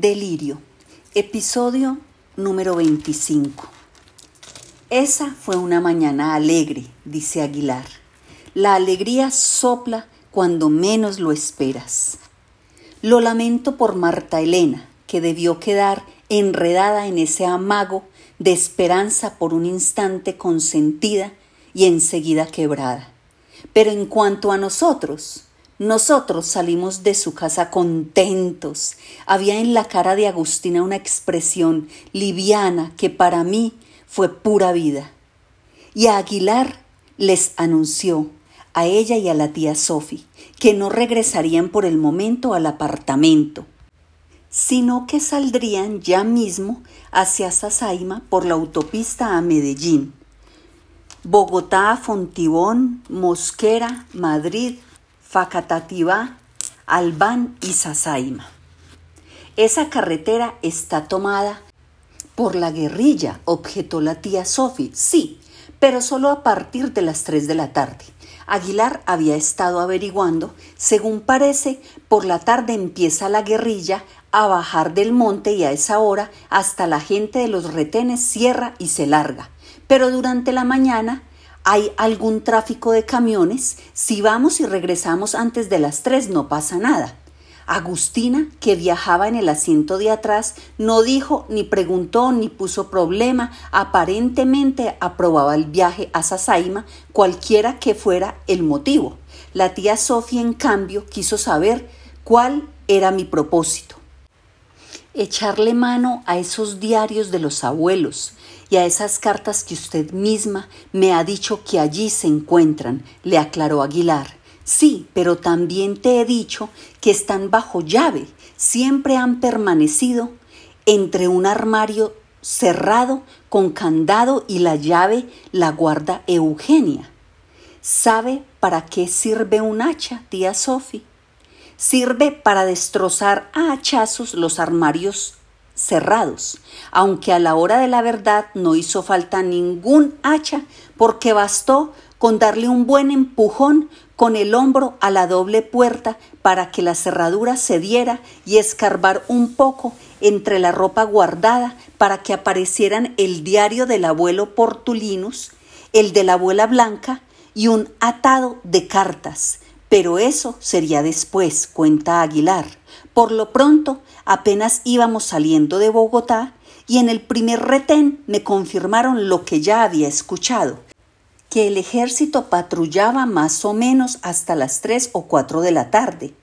Delirio, episodio número 25. Esa fue una mañana alegre, dice Aguilar. La alegría sopla cuando menos lo esperas. Lo lamento por Marta Elena, que debió quedar enredada en ese amago de esperanza por un instante consentida y enseguida quebrada. Pero en cuanto a nosotros, nosotros salimos de su casa contentos. Había en la cara de Agustina una expresión liviana que para mí fue pura vida. Y a Aguilar les anunció, a ella y a la tía Sofi, que no regresarían por el momento al apartamento, sino que saldrían ya mismo hacia Sasaima por la autopista a Medellín. Bogotá, Fontibón, Mosquera, Madrid, Facatativá, Albán y Sasaima. Esa carretera está tomada por la guerrilla, objetó la tía Sophie. Sí, pero solo a partir de las tres de la tarde. Aguilar había estado averiguando, según parece, por la tarde empieza la guerrilla a bajar del monte y a esa hora hasta la gente de los retenes cierra y se larga. Pero durante la mañana hay algún tráfico de camiones, si vamos y regresamos antes de las tres no pasa nada. Agustina, que viajaba en el asiento de atrás, no dijo, ni preguntó, ni puso problema, aparentemente aprobaba el viaje a Sasaima, cualquiera que fuera el motivo. La tía Sofía, en cambio, quiso saber cuál era mi propósito. Echarle mano a esos diarios de los abuelos, y a esas cartas que usted misma me ha dicho que allí se encuentran, le aclaró Aguilar. Sí, pero también te he dicho que están bajo llave, siempre han permanecido entre un armario cerrado con candado y la llave la guarda Eugenia. ¿Sabe para qué sirve un hacha, tía Sophie? Sirve para destrozar a hachazos los armarios cerrados, aunque a la hora de la verdad no hizo falta ningún hacha, porque bastó con darle un buen empujón con el hombro a la doble puerta para que la cerradura cediera y escarbar un poco entre la ropa guardada para que aparecieran el diario del abuelo Portulinus, el de la abuela Blanca y un atado de cartas. Pero eso sería después, cuenta Aguilar. Por lo pronto, apenas íbamos saliendo de Bogotá y en el primer retén me confirmaron lo que ya había escuchado, que el ejército patrullaba más o menos hasta las tres o cuatro de la tarde.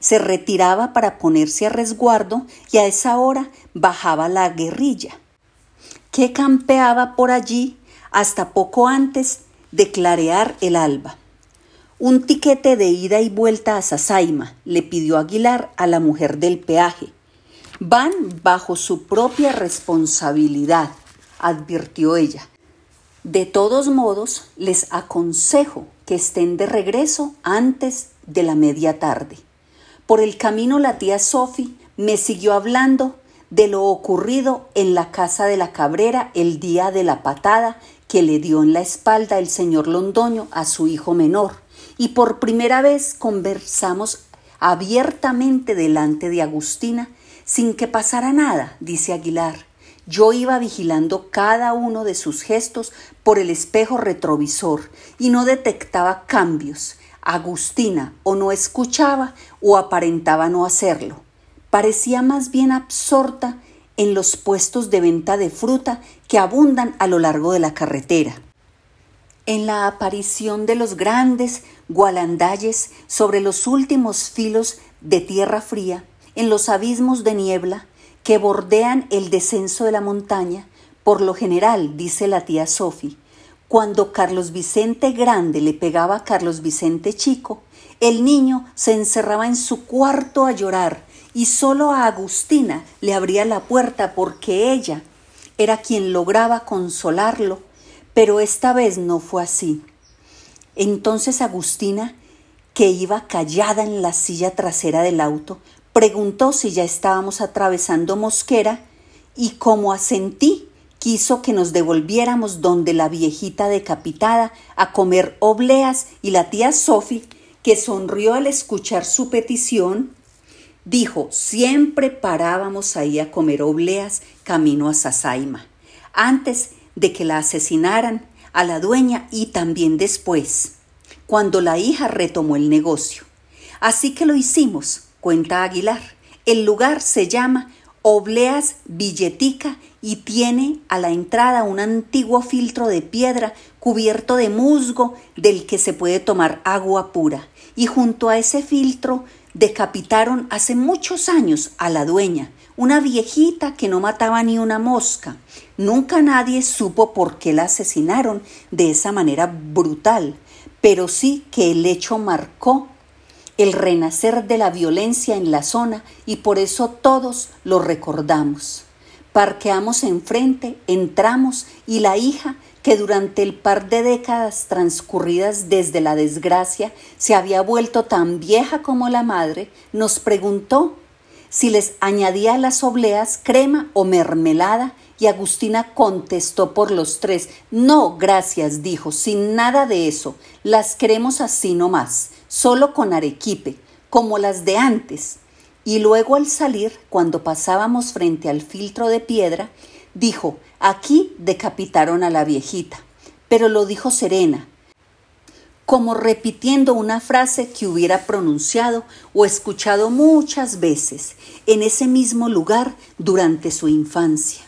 Se retiraba para ponerse a resguardo y a esa hora bajaba la guerrilla, que campeaba por allí hasta poco antes de clarear el alba. Un tiquete de ida y vuelta a Sasaima le pidió Aguilar a la mujer del peaje. Van bajo su propia responsabilidad, advirtió ella. De todos modos, les aconsejo que estén de regreso antes de la media tarde. Por el camino la tía Sophie me siguió hablando de lo ocurrido en la casa de la cabrera el día de la patada que le dio en la espalda el señor Londoño a su hijo menor y por primera vez conversamos abiertamente delante de Agustina sin que pasara nada, dice Aguilar. Yo iba vigilando cada uno de sus gestos por el espejo retrovisor y no detectaba cambios. Agustina o no escuchaba o aparentaba no hacerlo. Parecía más bien absorta en los puestos de venta de fruta que abundan a lo largo de la carretera en la aparición de los grandes gualandalles sobre los últimos filos de tierra fría, en los abismos de niebla que bordean el descenso de la montaña, por lo general, dice la tía Sofi, cuando Carlos Vicente Grande le pegaba a Carlos Vicente Chico, el niño se encerraba en su cuarto a llorar y solo a Agustina le abría la puerta porque ella era quien lograba consolarlo pero esta vez no fue así. Entonces Agustina, que iba callada en la silla trasera del auto, preguntó si ya estábamos atravesando Mosquera y como asentí, quiso que nos devolviéramos donde la viejita decapitada a comer obleas y la tía Sophie, que sonrió al escuchar su petición, Dijo, siempre parábamos ahí a comer obleas camino a Sasaima, antes de que la asesinaran a la dueña y también después, cuando la hija retomó el negocio. Así que lo hicimos, cuenta Aguilar. El lugar se llama Obleas Billetica y tiene a la entrada un antiguo filtro de piedra cubierto de musgo del que se puede tomar agua pura. Y junto a ese filtro decapitaron hace muchos años a la dueña, una viejita que no mataba ni una mosca. Nunca nadie supo por qué la asesinaron de esa manera brutal, pero sí que el hecho marcó el renacer de la violencia en la zona y por eso todos lo recordamos. Parqueamos enfrente, entramos y la hija, que durante el par de décadas transcurridas desde la desgracia se había vuelto tan vieja como la madre, nos preguntó si les añadía las obleas crema o mermelada y Agustina contestó por los tres. No, gracias, dijo, sin nada de eso. Las queremos así nomás, solo con arequipe, como las de antes. Y luego al salir, cuando pasábamos frente al filtro de piedra, dijo, aquí decapitaron a la viejita. Pero lo dijo serena, como repitiendo una frase que hubiera pronunciado o escuchado muchas veces en ese mismo lugar durante su infancia.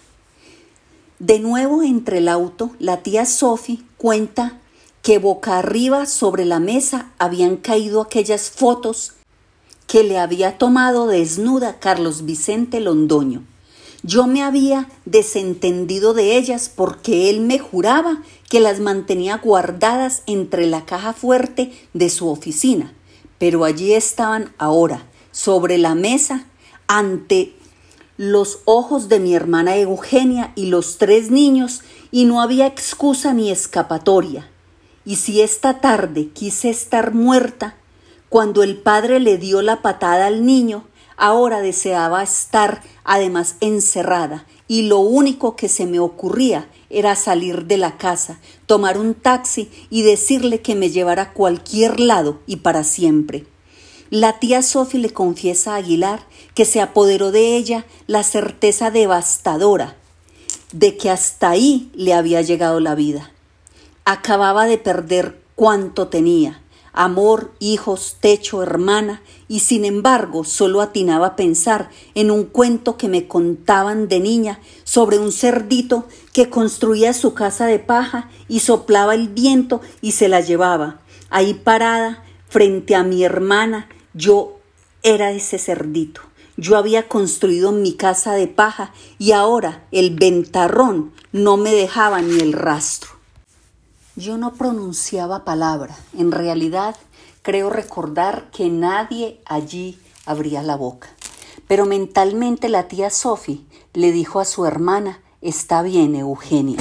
De nuevo entre el auto, la tía Sophie cuenta que boca arriba sobre la mesa habían caído aquellas fotos que le había tomado desnuda Carlos Vicente Londoño. Yo me había desentendido de ellas porque él me juraba que las mantenía guardadas entre la caja fuerte de su oficina, pero allí estaban ahora, sobre la mesa, ante los ojos de mi hermana Eugenia y los tres niños, y no había excusa ni escapatoria. Y si esta tarde quise estar muerta, cuando el padre le dio la patada al niño, ahora deseaba estar además encerrada, y lo único que se me ocurría era salir de la casa, tomar un taxi y decirle que me llevara a cualquier lado y para siempre. La tía Sophie le confiesa a Aguilar que se apoderó de ella la certeza devastadora de que hasta ahí le había llegado la vida. Acababa de perder cuanto tenía, amor, hijos, techo, hermana, y sin embargo solo atinaba a pensar en un cuento que me contaban de niña sobre un cerdito que construía su casa de paja y soplaba el viento y se la llevaba. Ahí parada, frente a mi hermana, yo era ese cerdito. Yo había construido mi casa de paja y ahora el ventarrón no me dejaba ni el rastro. Yo no pronunciaba palabra. En realidad, creo recordar que nadie allí abría la boca. Pero mentalmente la tía Sophie le dijo a su hermana, está bien, Eugenia,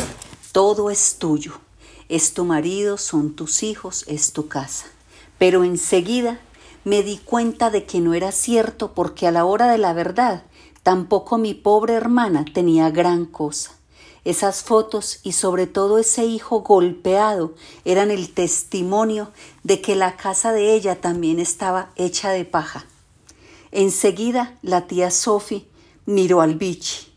todo es tuyo. Es tu marido, son tus hijos, es tu casa. Pero enseguida me di cuenta de que no era cierto porque a la hora de la verdad tampoco mi pobre hermana tenía gran cosa. Esas fotos y sobre todo ese hijo golpeado eran el testimonio de que la casa de ella también estaba hecha de paja. Enseguida la tía Sophie miró al bichi,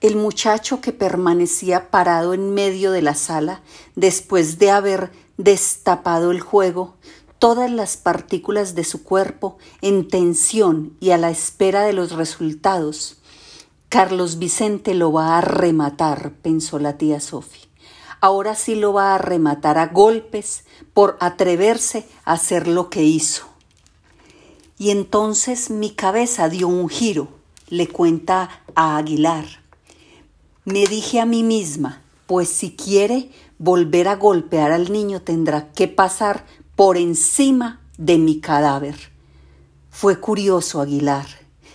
el muchacho que permanecía parado en medio de la sala después de haber destapado el juego, todas las partículas de su cuerpo en tensión y a la espera de los resultados. Carlos Vicente lo va a rematar, pensó la tía Sofía. Ahora sí lo va a rematar a golpes por atreverse a hacer lo que hizo. Y entonces mi cabeza dio un giro, le cuenta a Aguilar. Me dije a mí misma, pues si quiere volver a golpear al niño tendrá que pasar por encima de mi cadáver. Fue curioso, Aguilar,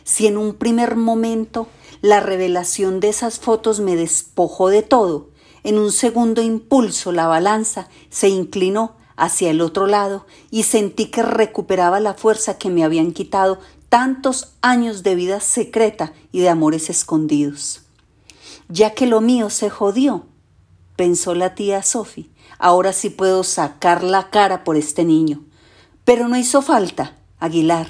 si en un primer momento la revelación de esas fotos me despojó de todo, en un segundo impulso la balanza se inclinó hacia el otro lado y sentí que recuperaba la fuerza que me habían quitado tantos años de vida secreta y de amores escondidos. Ya que lo mío se jodió, pensó la tía Sophie, Ahora sí puedo sacar la cara por este niño. Pero no hizo falta, Aguilar.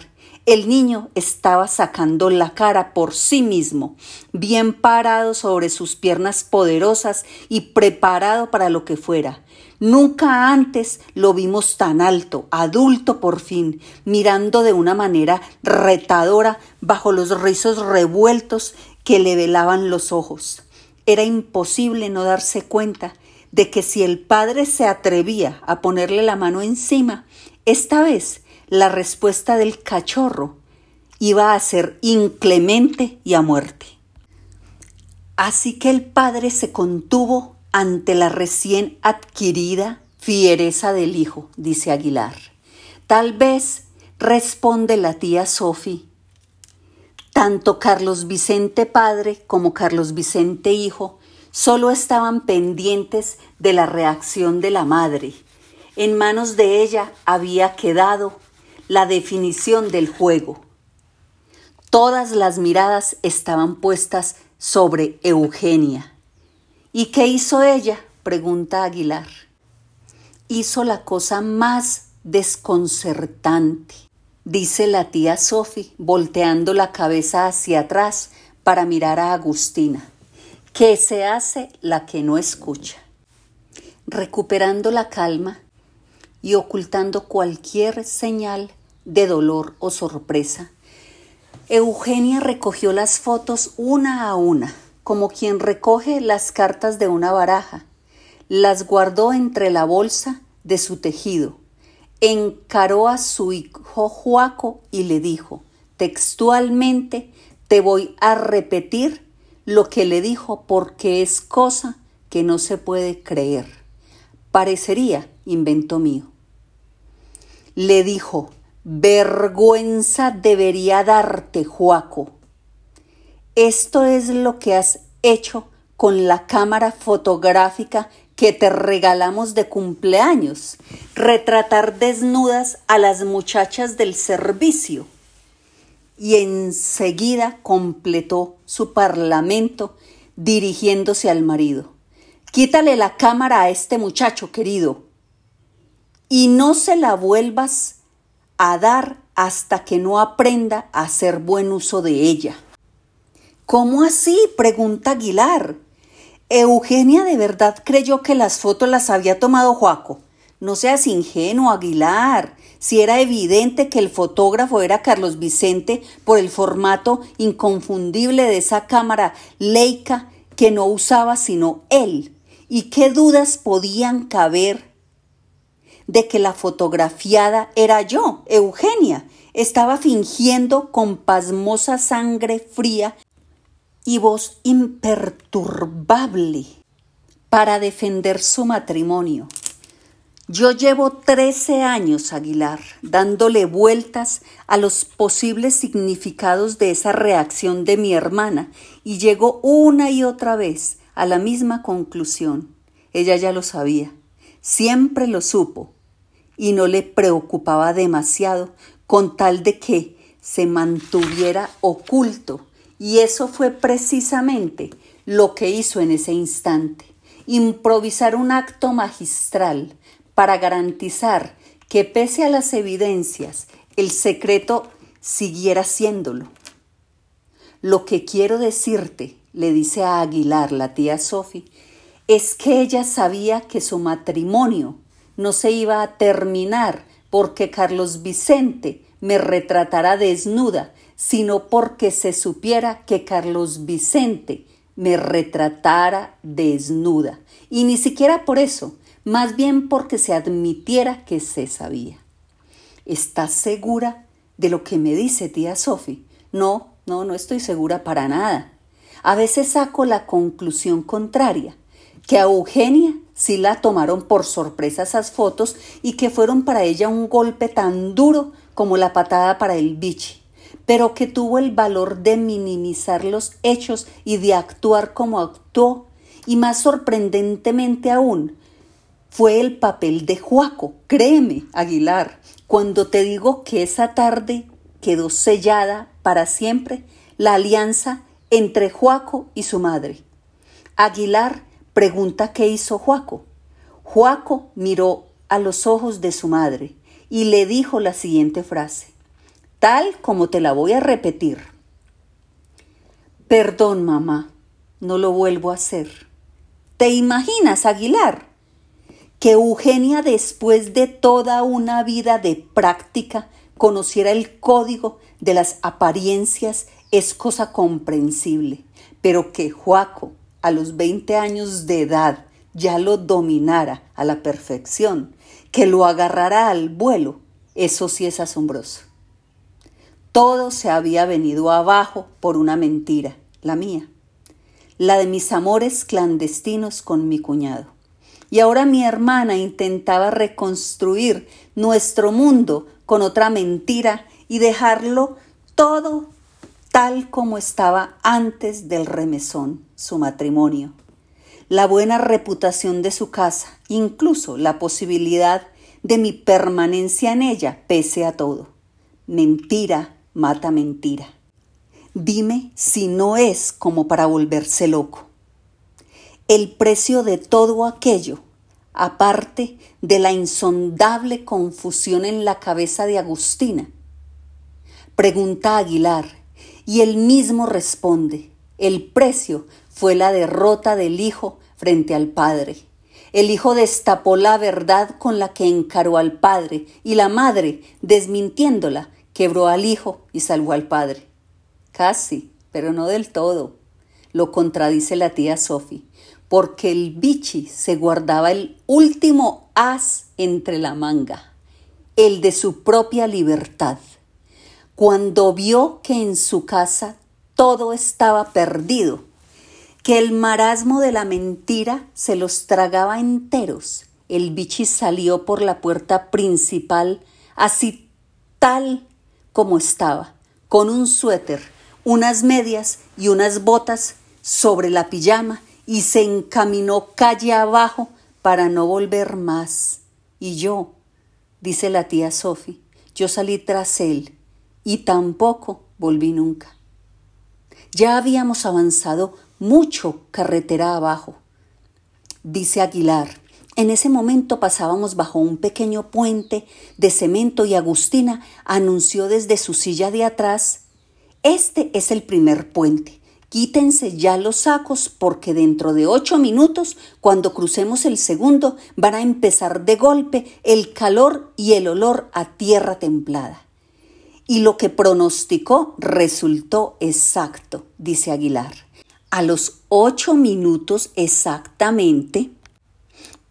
El niño estaba sacando la cara por sí mismo, bien parado sobre sus piernas poderosas y preparado para lo que fuera. Nunca antes lo vimos tan alto, adulto por fin, mirando de una manera retadora bajo los rizos revueltos que le velaban los ojos. Era imposible no darse cuenta de que si el padre se atrevía a ponerle la mano encima, esta vez la respuesta del cachorro iba a ser inclemente y a muerte. Así que el padre se contuvo ante la recién adquirida fiereza del hijo, dice Aguilar. Tal vez, responde la tía Sofi, tanto Carlos Vicente padre como Carlos Vicente hijo solo estaban pendientes de la reacción de la madre. En manos de ella había quedado la definición del juego. Todas las miradas estaban puestas sobre Eugenia. ¿Y qué hizo ella? pregunta Aguilar. Hizo la cosa más desconcertante, dice la tía Sophie, volteando la cabeza hacia atrás para mirar a Agustina que se hace la que no escucha. Recuperando la calma y ocultando cualquier señal de dolor o sorpresa, Eugenia recogió las fotos una a una, como quien recoge las cartas de una baraja. Las guardó entre la bolsa de su tejido. Encaró a su hijo Juaco y le dijo, textualmente, te voy a repetir lo que le dijo porque es cosa que no se puede creer. Parecería invento mío. Le dijo, vergüenza debería darte, Juaco. Esto es lo que has hecho con la cámara fotográfica que te regalamos de cumpleaños, retratar desnudas a las muchachas del servicio y enseguida completó su parlamento dirigiéndose al marido. Quítale la cámara a este muchacho, querido, y no se la vuelvas a dar hasta que no aprenda a hacer buen uso de ella. ¿Cómo así? pregunta Aguilar. Eugenia de verdad creyó que las fotos las había tomado Joaco. No seas ingenuo, Aguilar si era evidente que el fotógrafo era Carlos Vicente por el formato inconfundible de esa cámara Leica que no usaba sino él. ¿Y qué dudas podían caber de que la fotografiada era yo, Eugenia? Estaba fingiendo con pasmosa sangre fría y voz imperturbable para defender su matrimonio. Yo llevo 13 años, Aguilar, dándole vueltas a los posibles significados de esa reacción de mi hermana y llegó una y otra vez a la misma conclusión. Ella ya lo sabía, siempre lo supo y no le preocupaba demasiado con tal de que se mantuviera oculto. Y eso fue precisamente lo que hizo en ese instante, improvisar un acto magistral para garantizar que pese a las evidencias, el secreto siguiera siéndolo. Lo que quiero decirte, le dice a Aguilar la tía Sophie, es que ella sabía que su matrimonio no se iba a terminar porque Carlos Vicente me retratara desnuda, sino porque se supiera que Carlos Vicente me retratara desnuda. Y ni siquiera por eso, más bien porque se admitiera que se sabía. ¿Estás segura de lo que me dice tía Sophie? No, no, no estoy segura para nada. A veces saco la conclusión contraria, que a Eugenia sí la tomaron por sorpresa esas fotos y que fueron para ella un golpe tan duro como la patada para el bichi, pero que tuvo el valor de minimizar los hechos y de actuar como actuó, y más sorprendentemente aún, fue el papel de Juaco. Créeme, Aguilar, cuando te digo que esa tarde quedó sellada para siempre la alianza entre Juaco y su madre. Aguilar pregunta qué hizo Juaco. Juaco miró a los ojos de su madre y le dijo la siguiente frase. tal como te la voy a repetir. Perdón, mamá, no lo vuelvo a hacer. ¿Te imaginas, Aguilar? Que Eugenia, después de toda una vida de práctica, conociera el código de las apariencias es cosa comprensible, pero que Juaco, a los 20 años de edad, ya lo dominara a la perfección, que lo agarrara al vuelo, eso sí es asombroso. Todo se había venido abajo por una mentira, la mía, la de mis amores clandestinos con mi cuñado. Y ahora mi hermana intentaba reconstruir nuestro mundo con otra mentira y dejarlo todo tal como estaba antes del remesón, su matrimonio. La buena reputación de su casa, incluso la posibilidad de mi permanencia en ella, pese a todo. Mentira mata mentira. Dime si no es como para volverse loco. El precio de todo aquello, aparte de la insondable confusión en la cabeza de Agustina. Pregunta Aguilar, y él mismo responde, el precio fue la derrota del hijo frente al padre. El hijo destapó la verdad con la que encaró al padre y la madre, desmintiéndola, quebró al hijo y salvó al padre. Casi, pero no del todo, lo contradice la tía Sophie, porque el bichi se guardaba el último as entre la manga, el de su propia libertad. Cuando vio que en su casa todo estaba perdido, que el marasmo de la mentira se los tragaba enteros, el bichi salió por la puerta principal así tal como estaba, con un suéter, unas medias y unas botas sobre la pijama y se encaminó calle abajo para no volver más. Y yo, dice la tía Sophie, yo salí tras él y tampoco volví nunca. Ya habíamos avanzado mucho carretera abajo. Dice Aguilar, en ese momento pasábamos bajo un pequeño puente de cemento y Agustina anunció desde su silla de atrás, Este es el primer puente. Quítense ya los sacos porque dentro de ocho minutos, cuando crucemos el segundo, van a empezar de golpe el calor y el olor a tierra templada. Y lo que pronosticó resultó exacto, dice Aguilar. A los ocho minutos exactamente,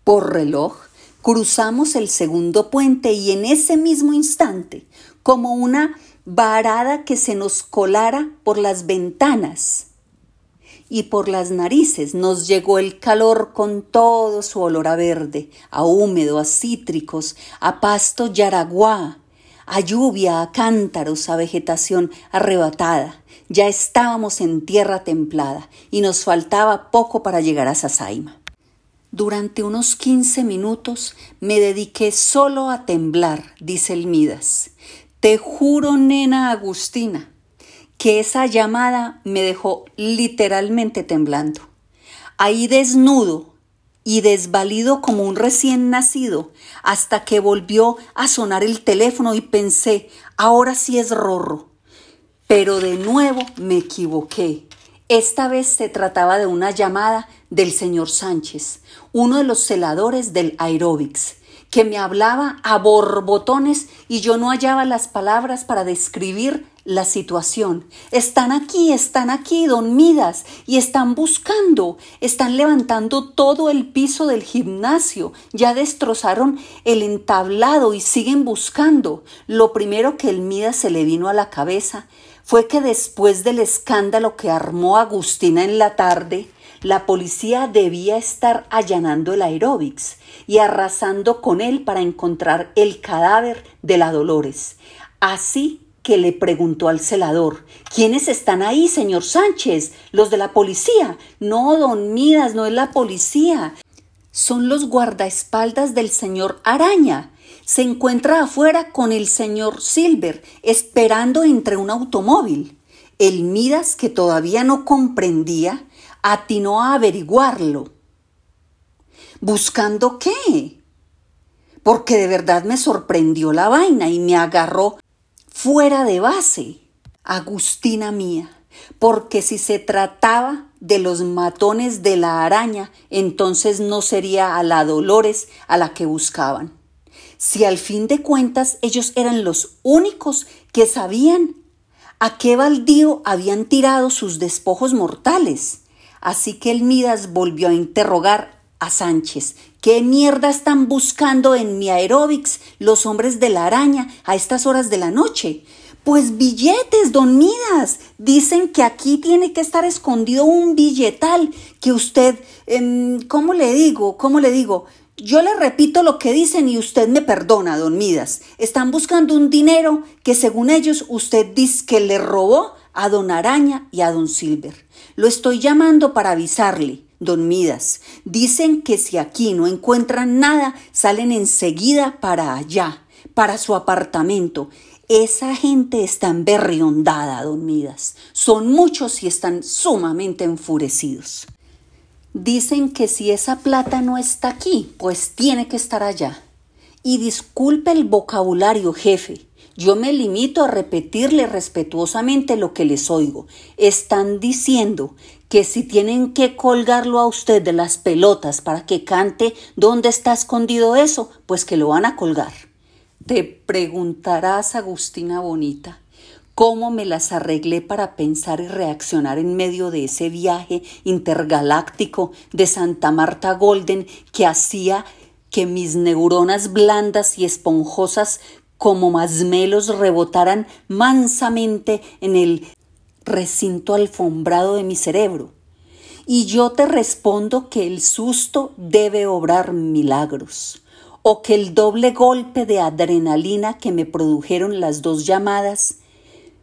por reloj, cruzamos el segundo puente y en ese mismo instante, como una varada que se nos colara por las ventanas y por las narices, nos llegó el calor con todo su olor a verde, a húmedo, a cítricos, a pasto yaraguá, a lluvia, a cántaros, a vegetación arrebatada. Ya estábamos en tierra templada y nos faltaba poco para llegar a Sasaima. Durante unos quince minutos me dediqué solo a temblar, dice el Midas. Te juro, nena Agustina, que esa llamada me dejó literalmente temblando. Ahí desnudo y desvalido como un recién nacido, hasta que volvió a sonar el teléfono y pensé, ahora sí es Rorro. Pero de nuevo me equivoqué. Esta vez se trataba de una llamada del señor Sánchez, uno de los celadores del aeróbics, que me hablaba a borbotones y yo no hallaba las palabras para describir la situación. Están aquí, están aquí, don Midas, y están buscando, están levantando todo el piso del gimnasio, ya destrozaron el entablado y siguen buscando. Lo primero que el Midas se le vino a la cabeza fue que después del escándalo que armó Agustina en la tarde, la policía debía estar allanando el aeróbics y arrasando con él para encontrar el cadáver de la Dolores. Así que le preguntó al celador ¿Quiénes están ahí, señor Sánchez? Los de la policía. No, don Midas, no es la policía. Son los guardaespaldas del señor Araña. Se encuentra afuera con el señor Silver, esperando entre un automóvil. El Midas, que todavía no comprendía, atinó a averiguarlo. ¿Buscando qué? Porque de verdad me sorprendió la vaina y me agarró fuera de base, Agustina mía, porque si se trataba de los matones de la araña, entonces no sería a la Dolores a la que buscaban. Si al fin de cuentas ellos eran los únicos que sabían a qué baldío habían tirado sus despojos mortales. Así que el Midas volvió a interrogar a Sánchez. ¿Qué mierda están buscando en mi aeróbics los hombres de la araña a estas horas de la noche? Pues billetes, don Midas. Dicen que aquí tiene que estar escondido un billetal que usted, em, ¿cómo le digo? ¿Cómo le digo? Yo le repito lo que dicen y usted me perdona, don Midas. Están buscando un dinero que según ellos usted dice que le robó a don Araña y a don Silver. Lo estoy llamando para avisarle, don Midas. Dicen que si aquí no encuentran nada, salen enseguida para allá, para su apartamento. Esa gente está emberriondada, don Midas. Son muchos y están sumamente enfurecidos. Dicen que si esa plata no está aquí, pues tiene que estar allá. Y disculpe el vocabulario, jefe. Yo me limito a repetirle respetuosamente lo que les oigo. Están diciendo que si tienen que colgarlo a usted de las pelotas para que cante dónde está escondido eso, pues que lo van a colgar. Te preguntarás, Agustina Bonita, cómo me las arreglé para pensar y reaccionar en medio de ese viaje intergaláctico de Santa Marta Golden que hacía que mis neuronas blandas y esponjosas como masmelos rebotaran mansamente en el recinto alfombrado de mi cerebro. Y yo te respondo que el susto debe obrar milagros, o que el doble golpe de adrenalina que me produjeron las dos llamadas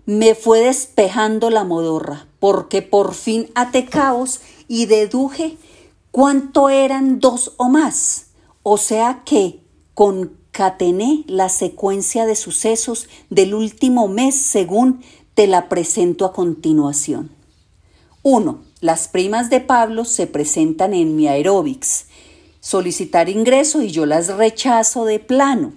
me fue despejando la modorra, porque por fin até caos y deduje cuánto eran dos o más. O sea que concatené la secuencia de sucesos del último mes según te la presento a continuación. 1. Las primas de Pablo se presentan en mi aeróbics. Solicitar ingreso y yo las rechazo de plano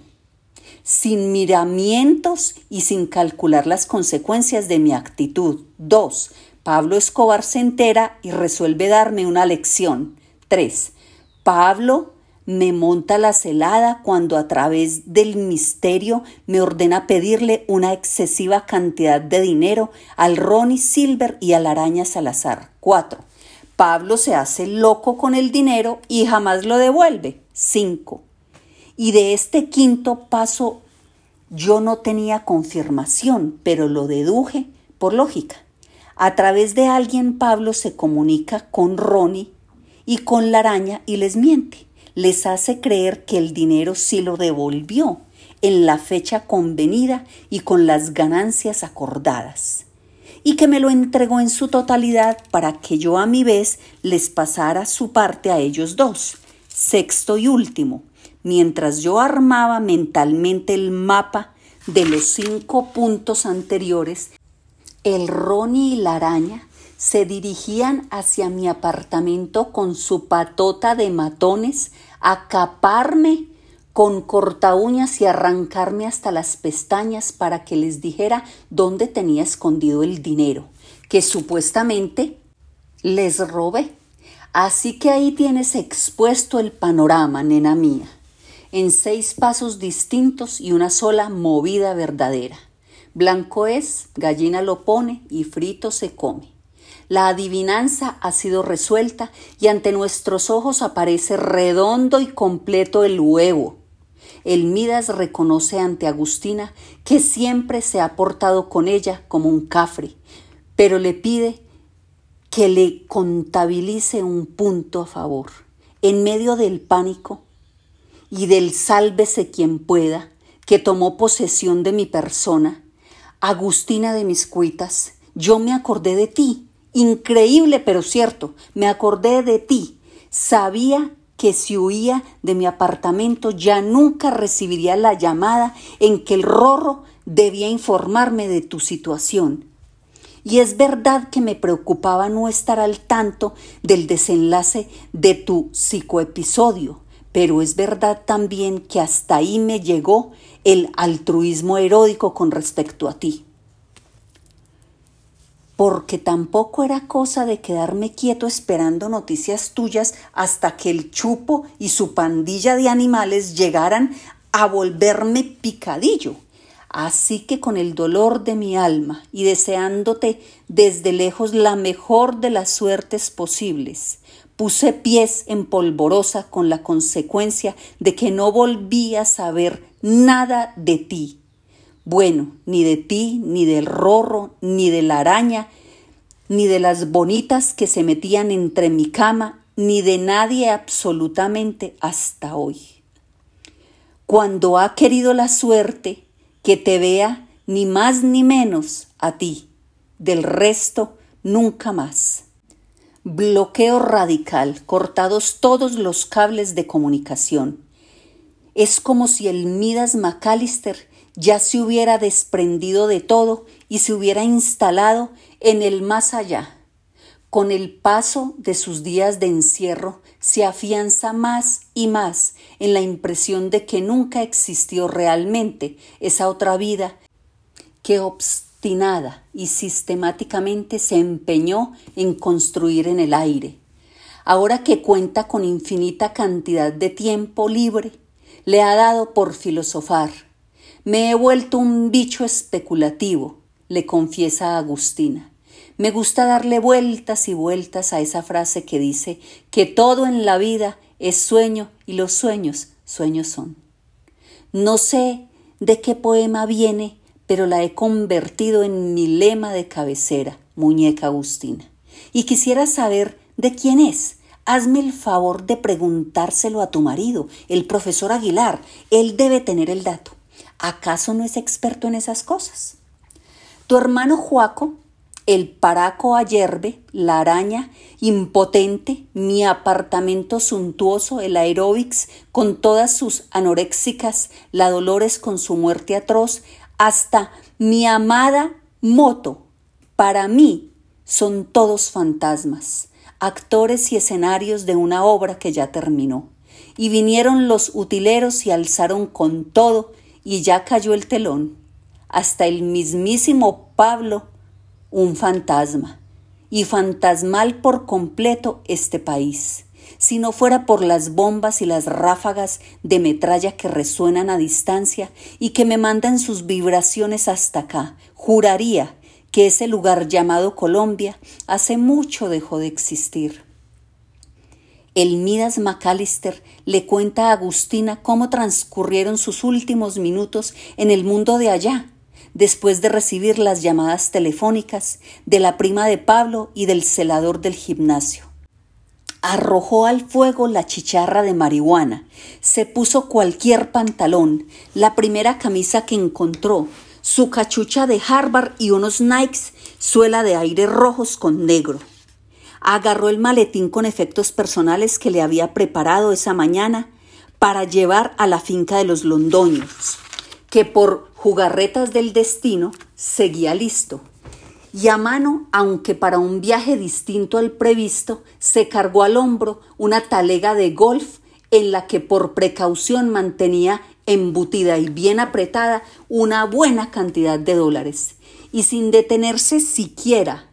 sin miramientos y sin calcular las consecuencias de mi actitud. 2. Pablo Escobar se entera y resuelve darme una lección. 3. Pablo me monta la celada cuando a través del misterio me ordena pedirle una excesiva cantidad de dinero al Ronnie Silver y al Araña Salazar. 4. Pablo se hace loco con el dinero y jamás lo devuelve. 5. Y de este quinto paso yo no tenía confirmación, pero lo deduje por lógica. A través de alguien Pablo se comunica con Ronnie y con la araña y les miente. Les hace creer que el dinero sí lo devolvió en la fecha convenida y con las ganancias acordadas, y que me lo entregó en su totalidad para que yo a mi vez les pasara su parte a ellos dos. Sexto y último, mientras yo armaba mentalmente el mapa de los cinco puntos anteriores, el Ronnie y la araña se dirigían hacia mi apartamento con su patota de matones a caparme con corta uñas y arrancarme hasta las pestañas para que les dijera dónde tenía escondido el dinero, que supuestamente les robé. Así que ahí tienes expuesto el panorama, nena mía en seis pasos distintos y una sola movida verdadera. Blanco es, gallina lo pone y frito se come. La adivinanza ha sido resuelta y ante nuestros ojos aparece redondo y completo el huevo. El Midas reconoce ante Agustina que siempre se ha portado con ella como un cafre, pero le pide que le contabilice un punto a favor. En medio del pánico, y del sálvese quien pueda, que tomó posesión de mi persona, Agustina de mis cuitas, yo me acordé de ti, increíble pero cierto, me acordé de ti, sabía que si huía de mi apartamento ya nunca recibiría la llamada en que el rorro debía informarme de tu situación. Y es verdad que me preocupaba no estar al tanto del desenlace de tu psicoepisodio, pero es verdad también que hasta ahí me llegó el altruismo erótico con respecto a ti. Porque tampoco era cosa de quedarme quieto esperando noticias tuyas hasta que el chupo y su pandilla de animales llegaran a volverme picadillo. Así que con el dolor de mi alma y deseándote desde lejos la mejor de las suertes posibles, puse pies en polvorosa con la consecuencia de que no volví a saber nada de ti. Bueno, ni de ti, ni del rorro, ni de la araña, ni de las bonitas que se metían entre mi cama, ni de nadie absolutamente hasta hoy. Cuando ha querido la suerte que te vea ni más ni menos a ti, del resto nunca más. Bloqueo radical, cortados todos los cables de comunicación. Es como si el Midas McAllister ya se hubiera desprendido de todo y se hubiera instalado en el más allá. Con el paso de sus días de encierro se afianza más y más en la impresión de que nunca existió realmente esa otra vida que obstinada y sistemáticamente se empeñó en construir en el aire. Ahora que cuenta con infinita cantidad de tiempo libre, le ha dado por filosofar. Me he vuelto un bicho especulativo, le confiesa Agustina. Me gusta darle vueltas y vueltas a esa frase que dice que todo en la vida es sueño y los sueños sueños son. No sé de qué poema viene pero la he convertido en mi lema de cabecera, muñeca Agustina. Y quisiera saber de quién es. Hazme el favor de preguntárselo a tu marido, el profesor Aguilar. Él debe tener el dato. ¿Acaso no es experto en esas cosas? Tu hermano Juaco, el paraco ayerbe, la araña, impotente, mi apartamento suntuoso, el aeróbics, con todas sus anoréxicas, la Dolores con su muerte atroz, hasta mi amada moto, para mí son todos fantasmas, actores y escenarios de una obra que ya terminó. Y vinieron los utileros y alzaron con todo y ya cayó el telón. Hasta el mismísimo Pablo, un fantasma, y fantasmal por completo este país si no fuera por las bombas y las ráfagas de metralla que resuenan a distancia y que me mandan sus vibraciones hasta acá, juraría que ese lugar llamado Colombia hace mucho dejó de existir. El Midas McAllister le cuenta a Agustina cómo transcurrieron sus últimos minutos en el mundo de allá, después de recibir las llamadas telefónicas de la prima de Pablo y del celador del gimnasio arrojó al fuego la chicharra de marihuana, se puso cualquier pantalón, la primera camisa que encontró, su cachucha de Harvard y unos Nikes, suela de aire rojos con negro. Agarró el maletín con efectos personales que le había preparado esa mañana para llevar a la finca de los londoños, que por jugarretas del destino seguía listo. Y a mano, aunque para un viaje distinto al previsto, se cargó al hombro una talega de golf en la que por precaución mantenía embutida y bien apretada una buena cantidad de dólares, y sin detenerse siquiera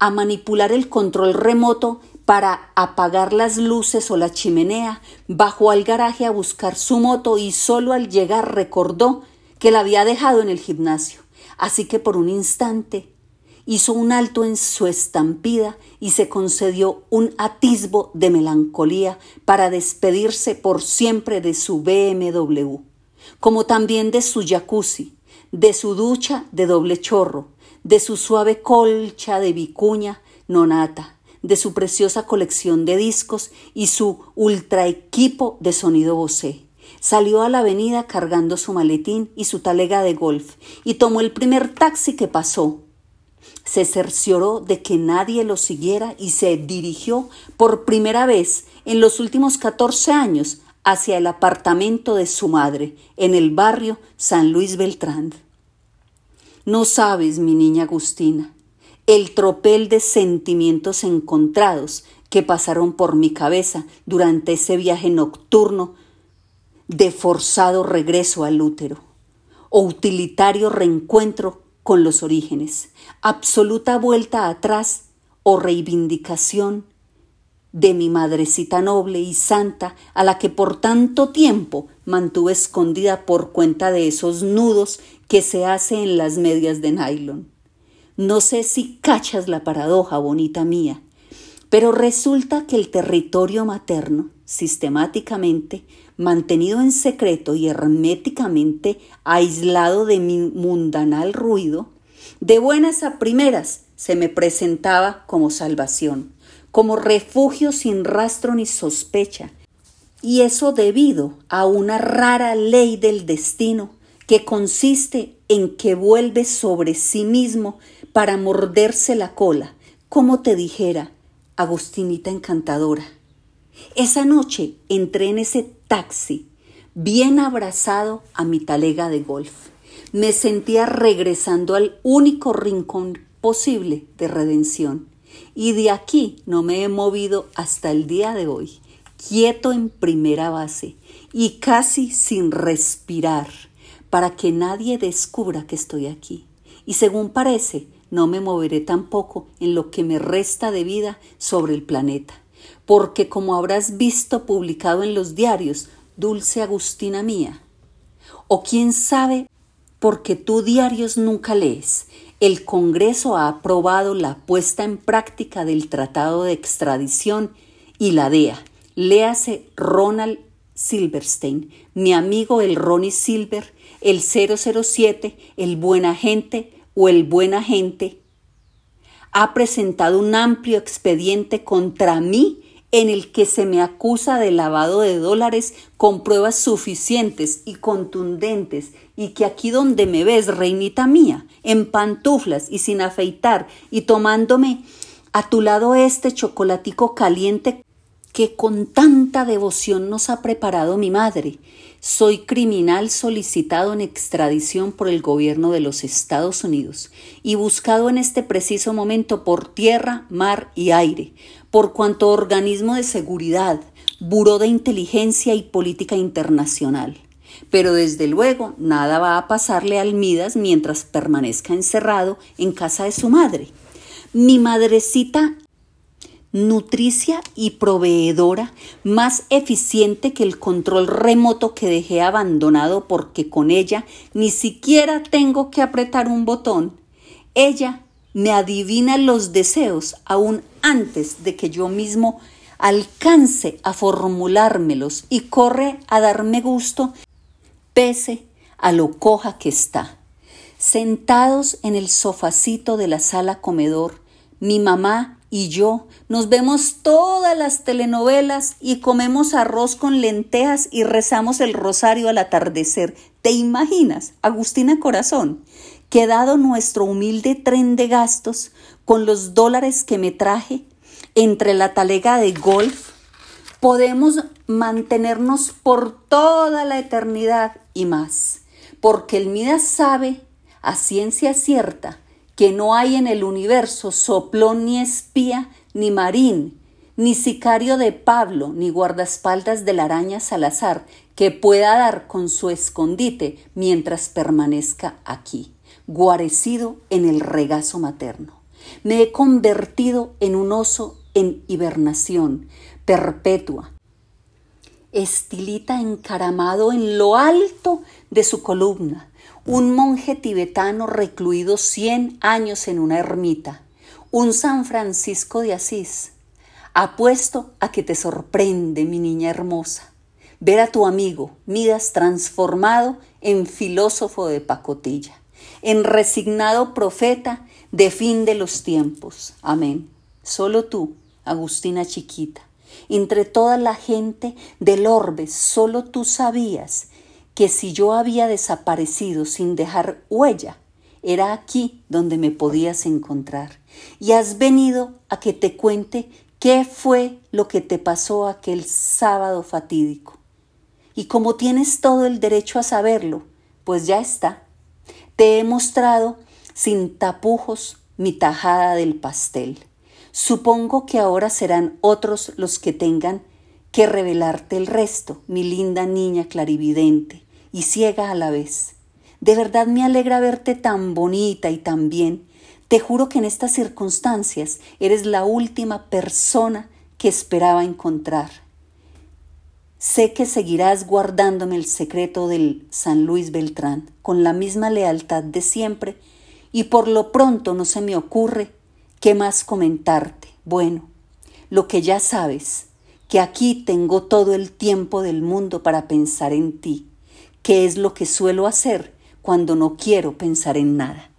a manipular el control remoto para apagar las luces o la chimenea, bajó al garaje a buscar su moto y solo al llegar recordó que la había dejado en el gimnasio. Así que por un instante hizo un alto en su estampida y se concedió un atisbo de melancolía para despedirse por siempre de su BMW, como también de su jacuzzi, de su ducha de doble chorro, de su suave colcha de vicuña nonata, de su preciosa colección de discos y su ultra equipo de sonido Bose. Salió a la avenida cargando su maletín y su talega de golf y tomó el primer taxi que pasó, se cercioró de que nadie lo siguiera y se dirigió por primera vez en los últimos 14 años hacia el apartamento de su madre en el barrio San Luis Beltrán. No sabes, mi niña Agustina, el tropel de sentimientos encontrados que pasaron por mi cabeza durante ese viaje nocturno de forzado regreso al útero o utilitario reencuentro con los orígenes, absoluta vuelta atrás o reivindicación de mi madrecita noble y santa a la que por tanto tiempo mantuve escondida por cuenta de esos nudos que se hace en las medias de nylon. No sé si cachas la paradoja, bonita mía, pero resulta que el territorio materno, sistemáticamente, mantenido en secreto y herméticamente aislado de mi mundanal ruido, de buenas a primeras se me presentaba como salvación como refugio sin rastro ni sospecha, y eso debido a una rara ley del destino que consiste en que vuelve sobre sí mismo para morderse la cola, como te dijera, Agustinita encantadora. Esa noche entré en ese taxi, bien abrazado a mi talega de golf. Me sentía regresando al único rincón posible de redención. Y de aquí no me he movido hasta el día de hoy, quieto en primera base y casi sin respirar, para que nadie descubra que estoy aquí. Y según parece, no me moveré tampoco en lo que me resta de vida sobre el planeta, porque como habrás visto publicado en los diarios, dulce Agustina mía, o quién sabe, porque tú diarios nunca lees, el Congreso ha aprobado la puesta en práctica del Tratado de Extradición y la DEA. Léase Ronald Silverstein, mi amigo el Ronnie Silver, el 007, el buen agente o el buen agente, ha presentado un amplio expediente contra mí en el que se me acusa de lavado de dólares con pruebas suficientes y contundentes y que aquí donde me ves, reinita mía, en pantuflas y sin afeitar y tomándome a tu lado este chocolatico caliente que con tanta devoción nos ha preparado mi madre. Soy criminal solicitado en extradición por el gobierno de los Estados Unidos y buscado en este preciso momento por tierra, mar y aire, por cuanto organismo de seguridad, buró de inteligencia y política internacional. Pero desde luego nada va a pasarle al Midas mientras permanezca encerrado en casa de su madre. Mi madrecita nutricia y proveedora, más eficiente que el control remoto que dejé abandonado porque con ella ni siquiera tengo que apretar un botón. Ella me adivina los deseos aún antes de que yo mismo alcance a formulármelos y corre a darme gusto pese a lo coja que está. Sentados en el sofacito de la sala comedor, mi mamá y yo nos vemos todas las telenovelas y comemos arroz con lentejas y rezamos el rosario al atardecer. ¿Te imaginas, Agustina Corazón, que dado nuestro humilde tren de gastos, con los dólares que me traje, entre la talega de golf, podemos mantenernos por toda la eternidad y más, porque el Midas sabe, a ciencia cierta, que no hay en el universo soplón ni espía, ni marín, ni sicario de Pablo, ni guardaespaldas de la araña Salazar, que pueda dar con su escondite mientras permanezca aquí, guarecido en el regazo materno. Me he convertido en un oso en hibernación perpetua, estilita encaramado en lo alto de su columna, un monje tibetano recluido cien años en una ermita, un San Francisco de Asís. Apuesto a que te sorprende, mi niña hermosa, ver a tu amigo Midas transformado en filósofo de pacotilla, en resignado profeta de fin de los tiempos. Amén. Solo tú, Agustina chiquita, entre toda la gente del orbe, solo tú sabías que si yo había desaparecido sin dejar huella, era aquí donde me podías encontrar. Y has venido a que te cuente qué fue lo que te pasó aquel sábado fatídico. Y como tienes todo el derecho a saberlo, pues ya está. Te he mostrado sin tapujos mi tajada del pastel. Supongo que ahora serán otros los que tengan que revelarte el resto, mi linda niña clarividente y ciega a la vez. De verdad me alegra verte tan bonita y tan bien. Te juro que en estas circunstancias eres la última persona que esperaba encontrar. Sé que seguirás guardándome el secreto del San Luis Beltrán con la misma lealtad de siempre y por lo pronto no se me ocurre qué más comentarte. Bueno, lo que ya sabes, que aquí tengo todo el tiempo del mundo para pensar en ti, que es lo que suelo hacer cuando no quiero pensar en nada.